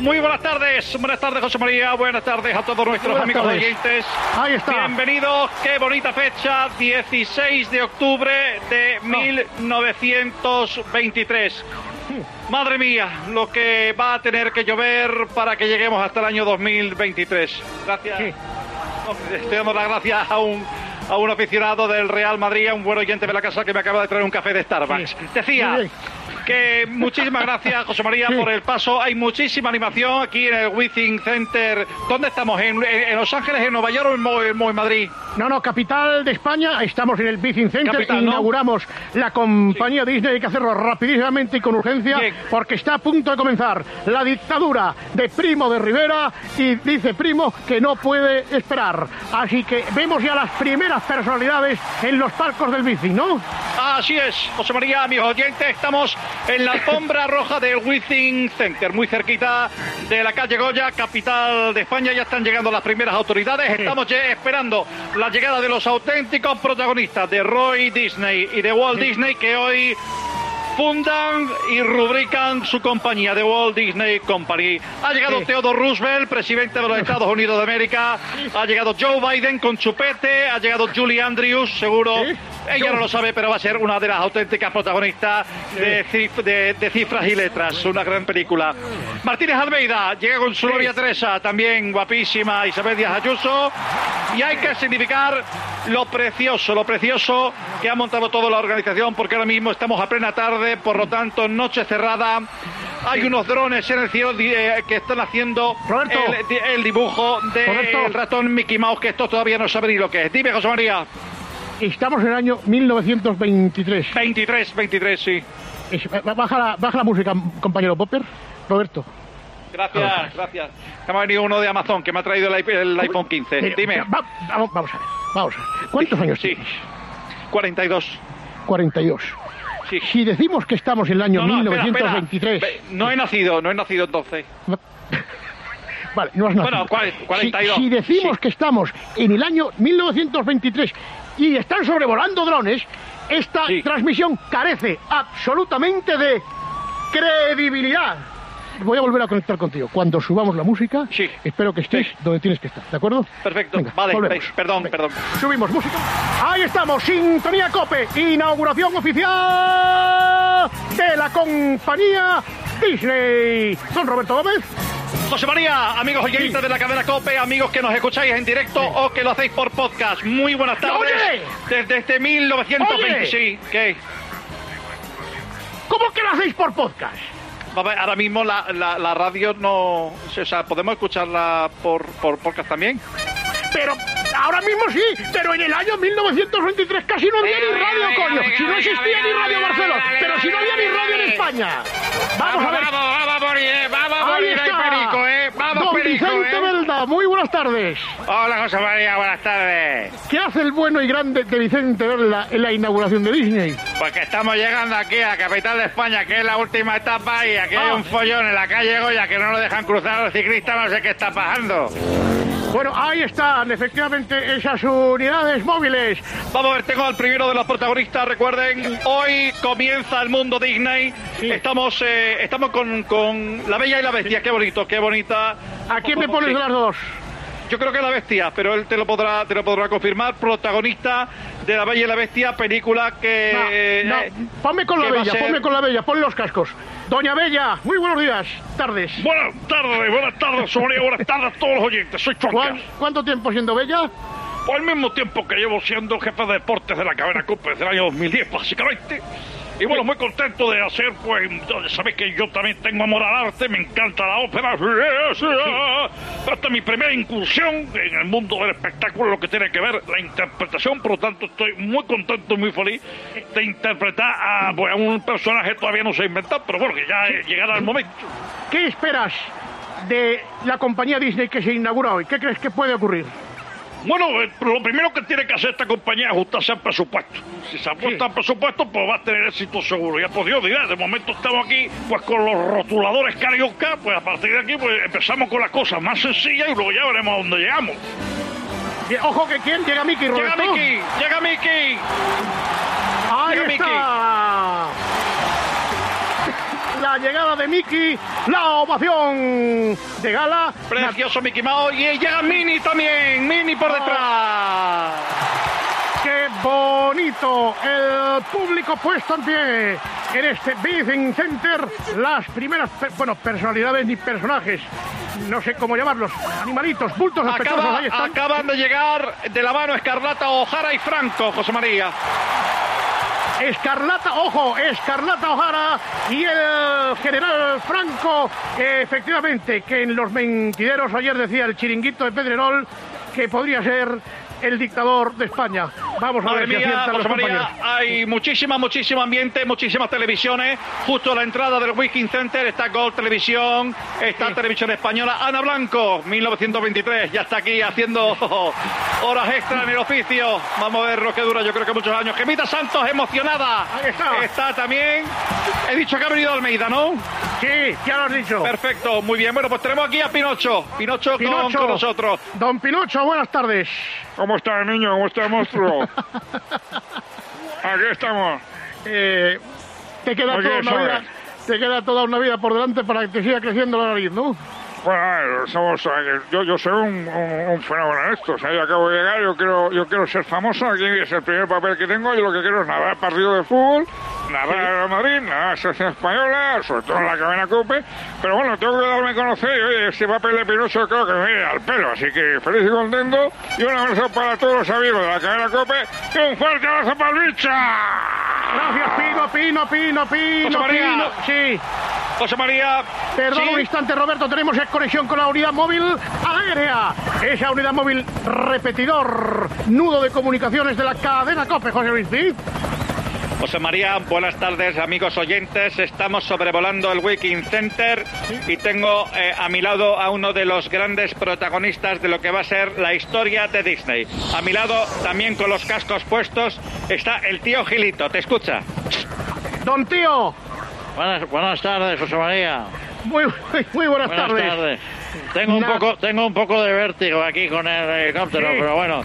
Muy buenas tardes, buenas tardes José María, buenas tardes a todos nuestros Buenas amigos tardes. oyentes. Ahí está. Bienvenidos, qué bonita fecha, 16 de octubre de 1923. Madre mía, lo que va a tener que llover para que lleguemos hasta el año 2023. Gracias. No, Estoy dando las gracias a un, a un aficionado del Real Madrid, a un buen oyente de la casa que me acaba de traer un café de Starbucks. Decía. Que muchísimas gracias, José María, por el paso. Hay muchísima animación aquí en el Withing Center. ¿Dónde estamos? ¿En, Los Ángeles, en Nueva York o en, en en Madrid? No, no, capital de España, estamos en el Business Center, Capital, ¿no? inauguramos la compañía Disney, hay que hacerlo rapidísimamente y con urgencia, Bien. porque está a punto de comenzar la dictadura de Primo de Rivera y dice Primo que no puede esperar. Así que vemos ya las primeras personalidades en los palcos del bici, ¿no? Así es, José María, amigos oyentes, estamos en la alfombra [laughs] roja del Withing Center, muy cerquita de la calle Goya, capital de España. Ya están llegando las primeras autoridades. Estamos ya esperando la llegada de los auténticos protagonistas de Roy Disney y de Walt Disney que hoy fundan y rubrican su compañía, The Walt Disney Company. Ha llegado Sí. Theodore Roosevelt, presidente de los Estados Unidos de América. Ha llegado Joe Biden con chupete. Ha llegado Julie Andrews, seguro. Ella no lo sabe, pero va a ser una de las auténticas protagonistas de, cif- de- de cifras y letras. Una gran película. Martínez Almeida llega con su novia Teresa, también guapísima, Isabel Díaz Ayuso. Y hay que significar lo precioso, lo precioso que ha montado toda la organización, porque ahora mismo estamos a plena tarde, por lo tanto, noche cerrada. Hay unos drones en el cielo eh, que están haciendo Roberto. el, el dibujo del ratón Mickey Mouse, que esto todavía no sabe ni lo que es. Dime, José María. Estamos en el año 1923. 23, 23, sí. Es- baja, la, baja la música, compañero Popper. Roberto. Gracias, gracias. Me ha venido uno de Amazon que me ha traído el, iP- el iPhone 15. Pero, Dime. va- vamos, vamos a ver, vamos a ver. ¿Cuántos años Sí. tienes? 42. 42. Si decimos que estamos en el año No, no, espera, 1923... espera. Ve, No he nacido, no he nacido entonces. [laughs] Vale, no has nacido. Bueno, cuare- 42. Si, si decimos que estamos en el año 1923 y están sobrevolando drones, esta transmisión carece absolutamente de credibilidad. Voy a volver a conectar contigo. Cuando subamos la música, espero que estés donde tienes que estar, ¿de acuerdo? Perfecto, Venga, vale, volvemos. ve, perdón, perdón. Subimos música. Ahí estamos, Sintonía Cope, inauguración oficial de la compañía Disney. Don Roberto Gómez. José María, amigos oyentes de la cadena COPE, amigos que nos escucháis en directo o que lo hacéis por podcast, muy buenas tardes. Oye. Desde este 1920, Oye. sí, ¿qué? ¿Cómo que lo hacéis por podcast? Ahora mismo la, la, la radio no... O sea, ¿podemos escucharla por, por podcast también? Pero ahora mismo sí, pero en el año 1923 casi no había ni radio, coño. Si no existía ni Radio Barcelona, pero si no había ni radio en España. Vamos a ver. Vamos, vamos a morir, vamos a morir ahí. Perico, ¿eh? Vamos, Don Perico, Vicente ¿eh? Belda, muy buenas tardes. Hola, José María, buenas tardes. ¿Qué hace el bueno y grande de Vicente Belda en la inauguración de Disney? Pues que estamos llegando aquí a la capital de España, que es la última etapa, y aquí hay Ah. un follón en la calle Goya que no lo dejan cruzar a los ciclistas, no sé qué está pasando. Bueno, ahí están, efectivamente, esas unidades móviles. Vamos a ver, tengo al primero de los protagonistas, recuerden, hoy comienza el mundo Disney. Estamos eh, estamos con, con La Bella y la Bestia, qué bonito, qué bonita. ¿A quién me pones de las dos? Yo creo que La Bestia, pero él te lo podrá te lo podrá confirmar, protagonista de La Bella y la Bestia, película que... No, no, eh, ponme con la bella, ser- ponme con la bella, ponle los cascos. Doña Bella, muy buenos días, tardes. Buenas tardes, buenas tardes, Sonia, buenas tardes a todos los oyentes, soy ¿Cuán- ¿Cuánto tiempo siendo bella? al mismo tiempo que llevo siendo jefe de deportes de la cadena Copa desde el año 2010, básicamente. Y bueno, muy contento de hacer, pues, sabéis que yo también tengo amor al arte, me encanta la ópera. Esta es mi primera incursión en el mundo del espectáculo, lo que tiene que ver la interpretación, por lo tanto estoy muy contento y muy feliz de interpretar a, pues, a un personaje que todavía no se ha inventado, pero bueno, que ya llegará el momento. ¿Qué esperas de la compañía Disney que se inaugura hoy? ¿Qué crees que puede ocurrir? Bueno, eh, lo primero que tiene que hacer esta compañía es ajustarse al presupuesto. Si se ajusta al presupuesto, pues va a tener éxito seguro. Ya por Dios dirá, de momento estamos aquí pues con los rotuladores carioca, pues a partir de aquí pues empezamos con las cosas más sencillas y luego ya veremos a dónde llegamos. Ojo que quién llega Mickey, Llega Roberto. Mickey, llega Mickey. Ahí Llega está. La llegada de Mickey, la ovación de gala. Precioso Mickey Mouse y llega Minnie también, Minnie por detrás. ¡Qué bonito! El público puesto en pie en este Business Center. Las primeras, bueno, personalidades ni personajes, no sé cómo llamarlos, animalitos, bultos sospechosos, Acaba- ahí están. acaban de llegar de la mano Escarlata O'Hara y Franco, José María. Escarlata, ojo, Escarlata O'Hara y el general Franco, efectivamente, que en los mentideros ayer decía el chiringuito de Pedrerol que podría ser el dictador de España. Vamos a Madre ver si mía, aciertan los José María, hay muchísima, muchísimo ambiente, muchísimas televisiones. Justo a la entrada del Wiking Center está Gold Televisión, está Televisión Española. Ana Blanco, 1923, ya está aquí haciendo [laughs] horas extra en el oficio. Vamos a ver lo que dura, yo creo que muchos años. Gemita Santos, emocionada. está. también. He dicho que ha venido Almeida, ¿no? Sí, ya lo has dicho. Perfecto, muy bien. Bueno, pues tenemos aquí a Pinocho. Pinocho, con- Pinocho. con nosotros. Don Pinocho, buenas tardes. ¿Cómo está el niño? ¿Cómo está el monstruo? Aquí estamos. Eh, te queda toda una vida, te queda toda una vida por delante para que te siga creciendo la nariz, ¿no? Bueno, somos, eh, yo, yo soy un, un- un fenómeno en esto. O sea, yo acabo de llegar, yo quiero, yo quiero ser famoso. Aquí es el primer papel que tengo. Yo lo que quiero es narrar partido de fútbol, narrar a Madrid, narrar a la selección española, sobre todo en la cadena COPE. Pero bueno, tengo que darme a conocer. Y, oye, este papel de Pinocho creo que me viene al pelo. Así que feliz y contento. Y un abrazo para todos los amigos de la cadena COPE. Y un fuerte abrazo para el bicha. Gracias, Pino, Pino, Pino, Pino, José María. Sí. José María. Perdón Sí. un instante, Roberto. Tenemos conexión con la unidad móvil aérea. Esa unidad móvil repetidor, nudo de comunicaciones de la cadena COPE, José Luis. ¿sí? José María, buenas tardes amigos oyentes. Estamos sobrevolando el Wiking Center y tengo eh, a mi lado a uno de los grandes protagonistas de lo que va a ser la historia de Disney. A mi lado, también con los cascos puestos, está el tío Gilito. ¿Te escucha? Don Tío. Buenas, buenas tardes, José María. Muy, muy, muy buenas, tardes. Tengo un poco, tengo un poco de vértigo aquí con el helicóptero, Sí. pero bueno,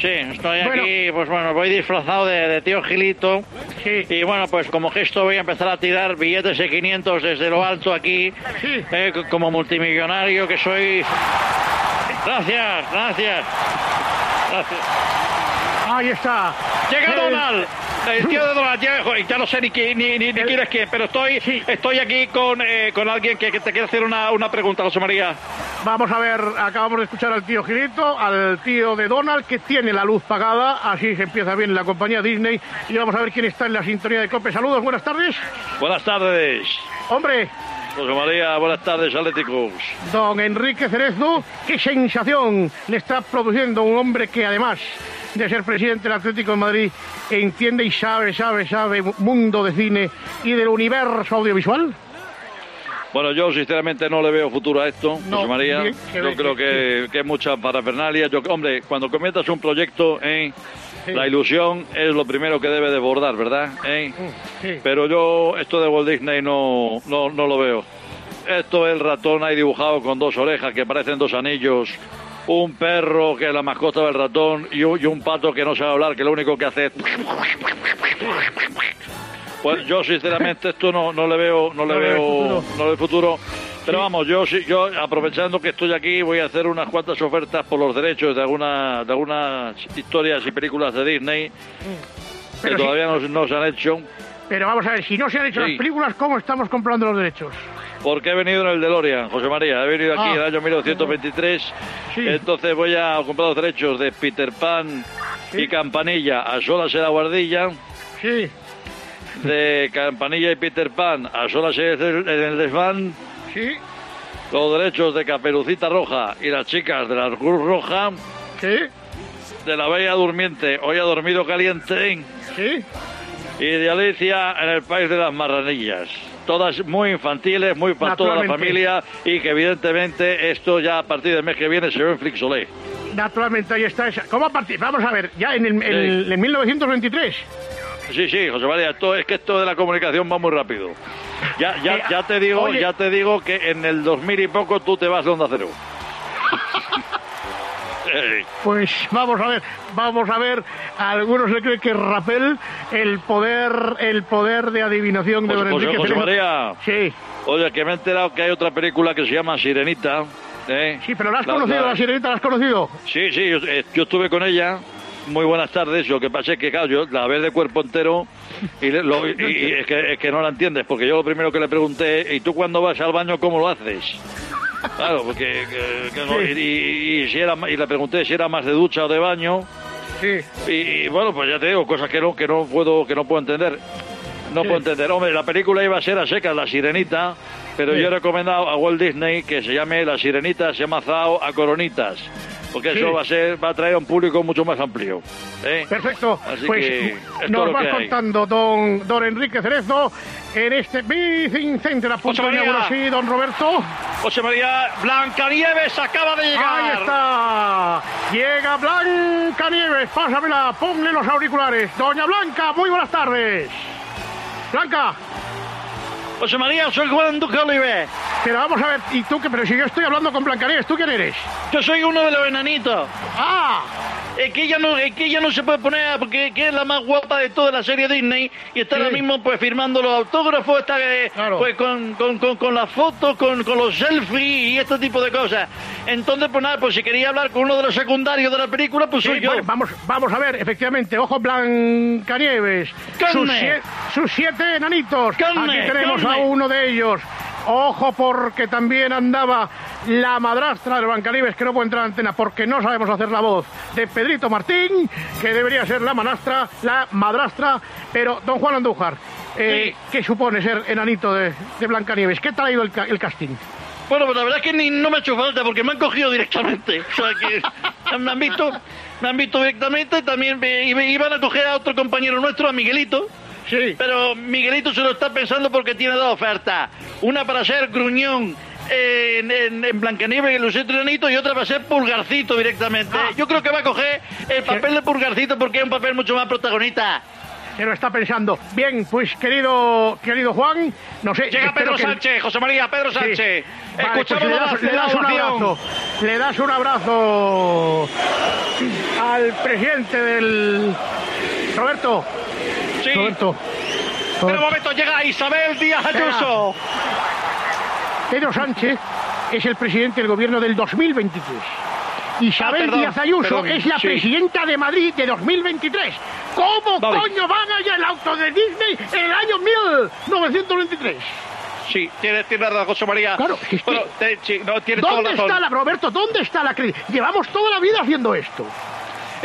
sí, estoy Bueno. aquí, pues bueno, voy disfrazado de, de tío Gilito. Y bueno, pues como gesto voy a empezar a tirar billetes de 500 desde lo alto aquí, eh, como multimillonario que soy. Gracias, gracias. Gracias. Ahí está. Llega Eh, Donald. [laughs] El tío de Donald, ya, joder, ya no sé ni, qui- ni, ni, ni quién es quién, pero estoy, estoy aquí con, eh, con alguien que, que te quiere hacer una, una pregunta, José María. Vamos a ver, acabamos de escuchar al tío Gilito, al tío de Donald, que tiene la luz pagada, así se empieza bien la compañía Disney, y vamos a ver quién está en la sintonía de COPE. Saludos, buenas tardes. Buenas tardes. Hombre, José María, buenas tardes, Atléticos. don Enrique Cerezo, qué sensación le está produciendo un hombre que además de ser presidente del Atlético de Madrid, entiende y sabe, sabe, sabe mundo de cine y del universo audiovisual. Bueno, yo sinceramente no le veo futuro a esto, No, José María. bien, yo creo que, que es mucha parafernalia. Yo, hombre, cuando comienzas un proyecto, ¿eh? Sí. la ilusión es lo primero que debe desbordar, ¿verdad? ¿Eh? Sí. Pero yo esto de Walt Disney no, no, no lo veo. Esto es el ratón ahí dibujado con dos orejas que parecen dos anillos. Un perro que es la mascota del ratón y un, pato que no sabe hablar, que lo único que hace es... Pues yo sinceramente esto no, no le veo, no le No veo, futuro. no le futuro. Pero vamos, yo yo aprovechando que estoy aquí voy a hacer unas cuantas ofertas por los derechos de alguna, de algunas historias y películas de Disney que Pero sí. todavía no, no se han hecho. Pero vamos a ver, si no se han hecho Sí. las películas, ¿cómo estamos comprando los derechos? Porque he venido en el DeLorean, José María. He venido aquí Ah. en el año 1923. Entonces voy a comprar los derechos de Peter Pan y Campanilla a solas en la guardilla. Sí. De Campanilla y Peter Pan a solas en el, en el desván. Sí. Los derechos de Caperucita Roja y las chicas de la Cruz Roja. Sí. De la Bella Durmiente, hoy ha dormido caliente. Sí. Y de Alicia en el País de las Marranillas. Todas muy infantiles, muy para toda la familia y que evidentemente esto ya a partir del mes que viene se ve en Flixolé. Naturalmente, ahí está esa. ¿Cómo a partir? Vamos a ver, ya en, el, en- en 1923. Sí, sí, José María, esto, es que esto de la comunicación va muy rápido. Ya, ya, Eh, ya te digo, oye. ya te digo que en el 2000 y poco tú te vas de Onda Cero. Pues vamos a ver, vamos a ver. A algunos le creen que Rapel, el poder, el poder de adivinación de José, don José- Enrique José. María. Sí. Oye, que me he enterado que hay otra película que se llama Sirenita. ¿eh? Sí, pero la has conocido, la sirenita la has conocido. Sí, sí, yo, eh, yo estuve con ella. Muy buenas tardes. Lo que pasa es que, claro, yo la ves de cuerpo entero y, lo- y- y es, que, es que no la entiendes, porque yo lo primero que le pregunté, ¿y tú cuando vas al baño cómo lo haces? Claro, porque que- que no- y, y- y si era, y le pregunté si era más de ducha o de baño. Sí. Y, y, bueno, pues ya te digo, cosas que no, que no puedo, que no puedo entender. No puedo entender. Hombre, la película iba a ser a secas, La Sirenita, pero Sí. yo he recomendado a Walt Disney que se llame La Sirenita se ha mazao a coronitas. Porque Sí. eso va a ser, va a traer a un público mucho más amplio. ¿eh? Perfecto. Así pues que todo nos hay. contando don, don Enrique Cerezo en este Bicing Center a punto de María. inaugurar. Sí, don Roberto. José María Blancanieves acaba de llegar. Ahí está. Llega Blanca Nieves. Pásamela, ponle los auriculares. Doña Blanca, muy buenas tardes. Blanca. José María, soy Juan Duque Olive. Pero vamos a ver, ¿y tú qué? Pero si yo estoy hablando con Blancanieves, ¿tú quién eres? Yo soy uno de los enanitos. ¡Ah! Es que ella no, es que ella no se puede poner porque que es la más guapa de toda la serie Disney y está ahora mismo pues firmando los autógrafos, está eh, pues con, con, con, con las fotos, con, con los selfies y este tipo de cosas. Entonces, pues nada, pues si quería hablar con uno de los secundarios de la película, pues Sí, soy yo. bueno, vamos, vamos a ver, efectivamente, ojo Blancanieves. Sus, sie- sus siete enanitos. Carne, Aquí tenemos carne. a uno de ellos. Ojo porque también andaba la madrastra de Blancanieves, que no puede entrar a antena porque no sabemos hacer la voz, de Pedrito Martín, que debería ser la manastra, la madrastra, pero don Juan Andújar, eh, ¿qué supone ser enanito de, de Blancanieves? ¿Qué tal ha ido el, ca- el casting? Bueno, pues la verdad es que ni, no me ha hecho falta porque me han cogido directamente. O sea que [laughs] me han visto, me han visto directamente. También me- iba- iban a coger a otro compañero nuestro, a Miguelito. Sí. Pero Miguelito se lo está pensando porque tiene dos ofertas. Una para ser gruñón en, en, en Blancanieves y siete enanitos y otra para ser pulgarcito directamente. Ah. Yo creo que va a coger el papel de pulgarcito porque es un papel mucho más protagonista. Se lo está pensando. Bien, pues querido, querido Juan, no sé. Llega Pedro que- Sánchez, José María, Pedro Sí. Sánchez. Vale, Escuchamos pues le das, le la das un abrazo. Le das un abrazo al presidente del. Roberto. Sí. Roberto. Pero un momento, llega Isabel Díaz Ayuso. Pedro Sánchez es el presidente del gobierno del 2023. Isabel Ah, perdón, Díaz Ayuso perdón, es la sí. presidenta de Madrid de 2023. ¿Cómo Vale. coño van a ir el auto de Disney en el año 1923? Sí, tienes, tienes razón, José María. Claro, que- Bueno, te- sí, no, tienes toda ¿Dónde razón. está la, Roberto? ¿Dónde está la credibilidad? Llevamos toda la vida haciendo esto.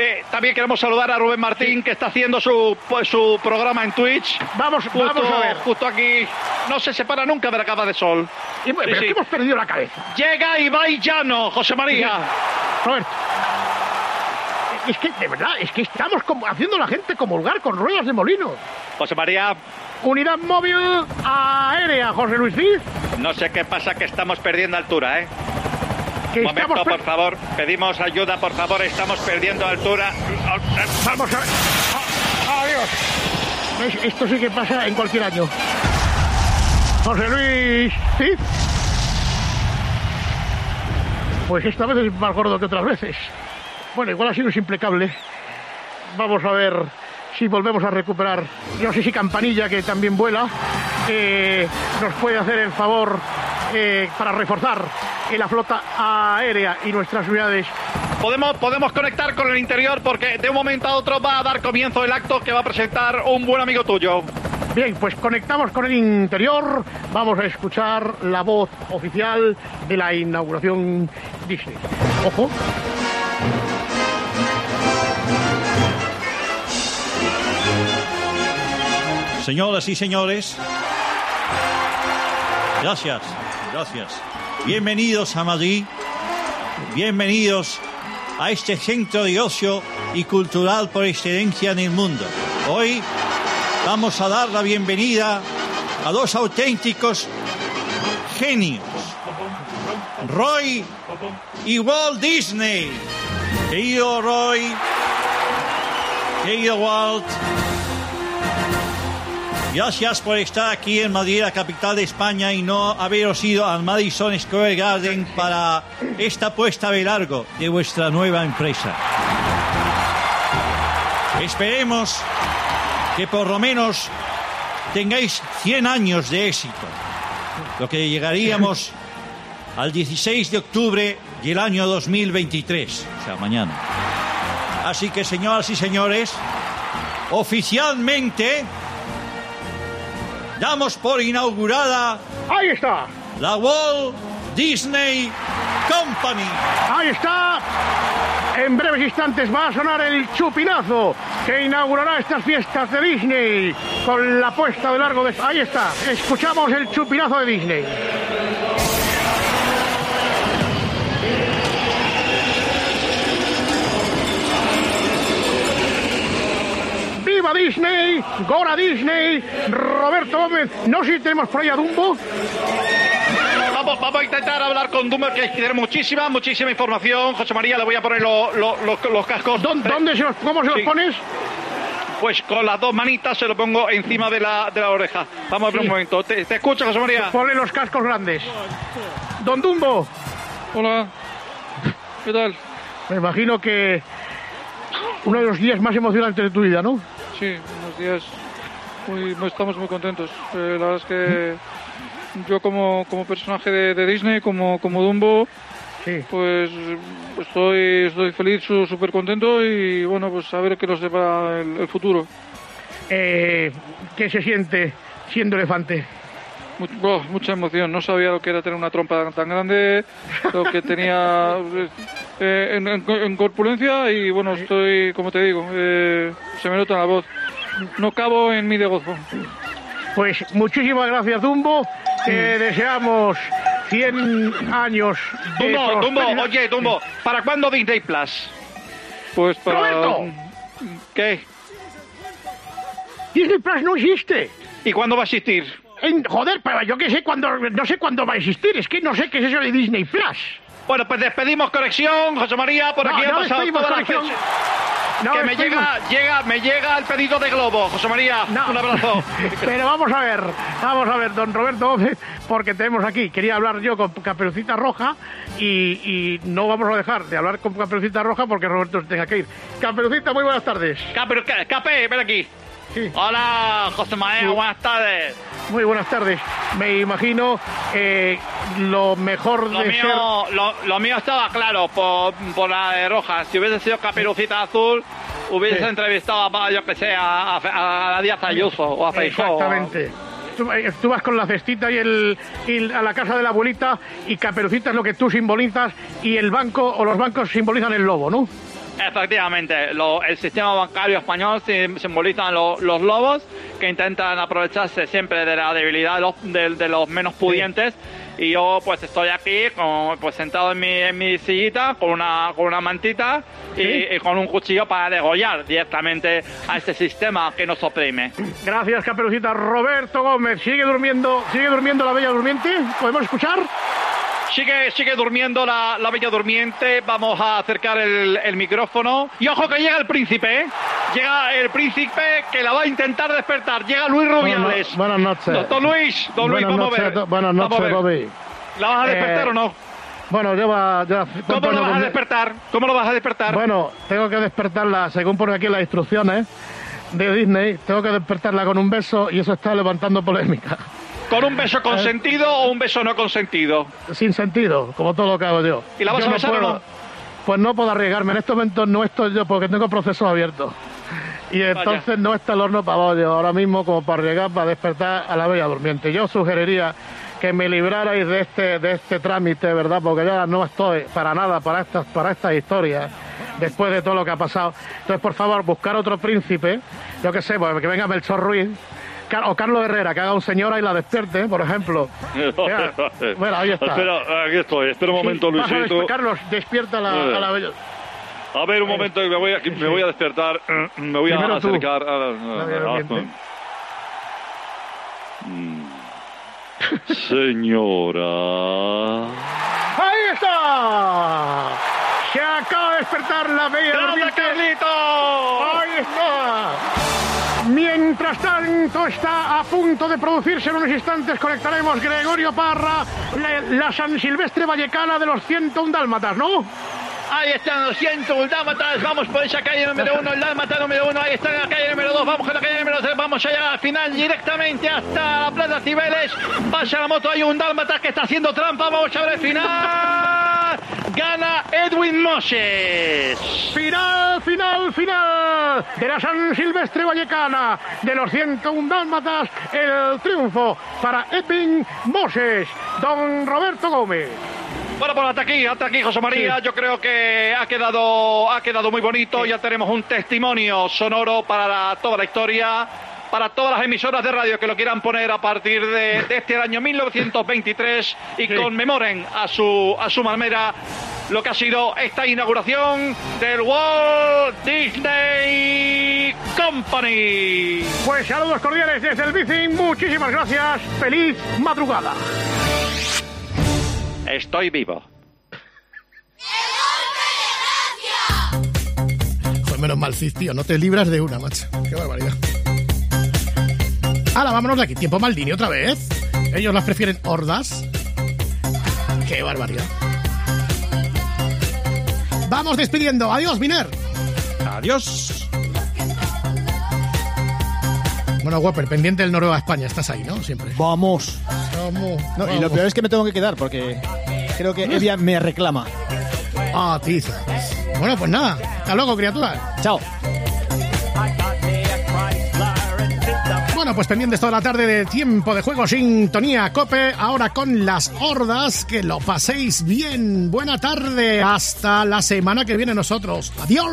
Eh, también queremos saludar a Rubén Martín, que está haciendo su, pues, su programa en Twitch. Vamos, justo, vamos a ver. Justo aquí. No se separa nunca de la capa de sol. Y, pero es que hemos perdido la cabeza. Llega Ibai Llano, José María. Roberto. Es que, de verdad, es que estamos como haciendo a la gente comulgar con ruedas de molino. José María, Unidad móvil aérea, José Luis Cid. no sé qué pasa, que estamos perdiendo altura, ¿eh? Que Un momento, estamos por favor. Pedimos ayuda, por favor. Estamos perdiendo altura. Vamos a ver. Ah, Adiós. Esto sí que pasa en cualquier año. José Luis Cid. Pues esta vez es más gordo que otras veces. Bueno, igual así no es impecable. Vamos a ver si volvemos a recuperar. No sé si Campanilla, que también vuela, eh, nos puede hacer el favor eh, para reforzar la flota aérea y nuestras unidades Podemos, podemos conectar con el interior porque de un momento a otro va a dar comienzo el acto que va a presentar un buen amigo tuyo. Bien, pues conectamos con el interior. Vamos a escuchar la voz oficial de la inauguración Disney. Ojo. Señoras y señores, gracias, gracias. Bienvenidos a Madrid, bienvenidos a este centro de ocio y cultural por excelencia en el mundo. Hoy vamos a dar la bienvenida a dos auténticos genios, Roy y Walt Disney. Querido Roy, querido Walt, Gracias por estar aquí en Madrid, la capital de España, y no haberos ido al Madison Square Garden para esta puesta de largo de vuestra nueva empresa. Esperemos que por lo menos tengáis 100 años de éxito, lo que llegaríamos [laughs] al 16 de octubre del año 2023, o sea, mañana. Así que, señoras y señores, oficialmente damos por inaugurada. Ahí está. La Walt Disney Company. Ahí está. En breves instantes va a sonar el chupinazo que inaugurará estas fiestas de Disney con la puesta de largo de... Ahí está. Escuchamos el chupinazo de Disney. ¡Viva Disney! ¡Gora Disney! Roberto Gómez, no sé si tenemos por ahí a Dumbo. Vamos, vamos a intentar hablar con Dumbo, que tiene muchísima, muchísima información. José María, le voy a poner lo- lo- lo- los cascos. ¿Dónde se los, ¿Cómo se los Sí. pones? Pues con las dos manitas se lo pongo encima de la, de la oreja. Vamos a ver Sí. un momento. ¿Te, te escucho, José María? Ponle los cascos grandes. Don Dumbo. Hola. ¿Qué tal? Me imagino que uno de los días más emocionantes de tu vida, ¿no? Sí, unos días muy, muy- estamos muy contentos. Eh, la verdad es que yo como, como personaje de, de Disney, como, como Dumbo, pues estoy, estoy feliz, súper contento y bueno, pues a ver qué nos depara el, el futuro. Eh, ¿Qué se siente siendo elefante? Oh, mucha emoción, no sabía lo que era tener una trompa tan grande, lo que tenía [laughs] eh, en, en- en corpulencia y bueno, estoy, como te digo, eh, se me nota la voz. No cabo en mi de gozo. Pues muchísimas gracias, Dumbo. Te deseamos 100 años de Dumbo, Dumbo, oye, Dumbo, ¿para cuándo Disney Plus? Pues para... ¡Roberto! ¿Qué? Disney Plus no existe. ¿Y cuándo va a existir? En- joder, pero yo que sé cuándo, no sé cuándo va a existir. Es que no sé qué es eso de Disney Plus. Bueno, pues despedimos conexión, José María, por No, aquí no han pasado fechas. No que me llega, llega, me llega el pedido de Globo, José María. Un abrazo. [laughs] Pero vamos a ver, vamos a ver, don Roberto porque tenemos aquí, quería hablar yo con Caperucita Roja y, y no vamos a dejar de hablar con Caperucita Roja porque Roberto se tenga que ir. Caperucita, muy buenas tardes. Cape, Cape, ven aquí. Hola, José María, buenas tardes. Muy buenas tardes. Me imagino eh, lo mejor Lo de mío, lo, lo mío estaba claro por, por la de roja. Si hubiese sido caperucita azul, hubiese Sí. entrevistado a, yo que sé, a, a, a Díaz Ayuso o a ser... Feijóo. Exactamente. Tú, eh, tú vas con la cestita y, el, y a la casa de la abuelita y Caperucita es lo que tú simbolizas y el banco o los bancos simbolizan el lobo, ¿no? Efectivamente, lo- el sistema bancario español sim- simboliza lo- los lobos que intentan aprovecharse siempre de la debilidad de los, de- de los menos pudientes. Y yo pues estoy aquí con- pues sentado en mi, en mi sillita con una, con una mantita y, Sí. y con un cuchillo para degollar directamente a ese sistema que nos oprime. Gracias, Caperucita. Roberto Gómez, ¿sigue durmiendo, sigue durmiendo la bella durmiente? ¿Podemos escuchar? Sigue, sigue durmiendo la, la bella durmiente. Vamos a acercar el, el micrófono. Y ojo que llega el príncipe, ¿eh? Llega el príncipe que la va a intentar despertar. Llega Luis Rubiales. Buenas no- buenas noches. Don Luis, don Luis, buenas vamos noches, a ver. buenas noches, ver. Bobby. ¿La vas a despertar Eh, o no? Bueno, lleva... Ya, ¿Cómo lo vas a despertar? ¿Cómo lo vas a despertar? Bueno, tengo que despertarla, según pone aquí las instrucciones de Disney, tengo que despertarla con un beso y eso está levantando polémica. ¿Con un beso consentido o un beso no consentido? Sin sentido, como todo lo que hago yo. ¿Y la vas Yo a besar o puedo- no? Pues no puedo arriesgarme. En estos momentos no estoy yo porque tengo procesos abiertos. Y entonces no está el horno para bollo ahora mismo como para llegar para despertar a la bella durmiente. Yo sugeriría que me librarais de este de este trámite, ¿verdad? Porque ya no estoy para nada para estas para estas historias después de todo lo que ha pasado. Entonces, por favor, buscar otro príncipe, yo qué sé, pues, que venga Melchor Ruiz o Carlos Herrera, que haga un señora y la despierte, por ejemplo. [laughs] Bueno, ahí está. Espera, aquí estoy. Espera un momento, Sí, Luisito. Carlos, despierta la, Eh. a la bella. A ver, un momento, que me voy a, me voy a despertar. Me voy a Primero acercar a... a- La a-. Mm. Señora... ¡Ahí está! Se acaba de despertar la bella ¡Grande. Carlito! ¡Ahí está! Mientras tanto está a punto de producirse en unos instantes conectaremos Gregorio Parra, la, San Silvestre Vallecana de los 101 Dálmatas, ¿no? Ahí están los 101 dálmatas, vamos por esa calle número uno, el dálmata número uno, ahí está la calle número dos, vamos con la calle número tres, vamos allá al final directamente hasta la Plaza Cibeles, pasa la moto, hay un dálmata que está haciendo trampa, vamos a ver el final, gana Edwin Moses. Final, final, final de la San Silvestre Vallecana de los 101 Dálmatas, el triunfo para Edwin Moses, don Roberto Gómez. Bueno, pues hasta aquí, hasta aquí, José María. Yo creo que ha quedado, ha quedado muy bonito. Ya tenemos un testimonio sonoro para la- toda la historia, para todas las emisoras de radio que lo quieran poner a partir de, de este año 1923 y conmemoren a su, a su manera lo que ha sido esta inauguración del Walt Disney Company. Pues saludos cordiales desde el Bici, muchísimas gracias, feliz madrugada. Estoy vivo. Pues menos mal, tío, no te libras de una, macho. Qué barbaridad. Ahora, vámonos de aquí. Tiempo Maldini otra vez. Ellos las prefieren hordas. Qué barbaridad. Vamos despidiendo. Adiós, Miner. Adiós. Bueno, Whopper, pendiente del Noruega España. Estás ahí, ¿no? Siempre. Vamos. Vamos. No, y lo peor es que me tengo que quedar porque creo que Evia me reclama. Ah, tiza. Bueno, pues nada. Hasta luego, criatura. Chao. Pues pendientes toda la tarde de tiempo de juego, sintonía, cope, ahora con las hordas, que lo paséis bien. Buena tarde, hasta la semana que viene nosotros. Adiós.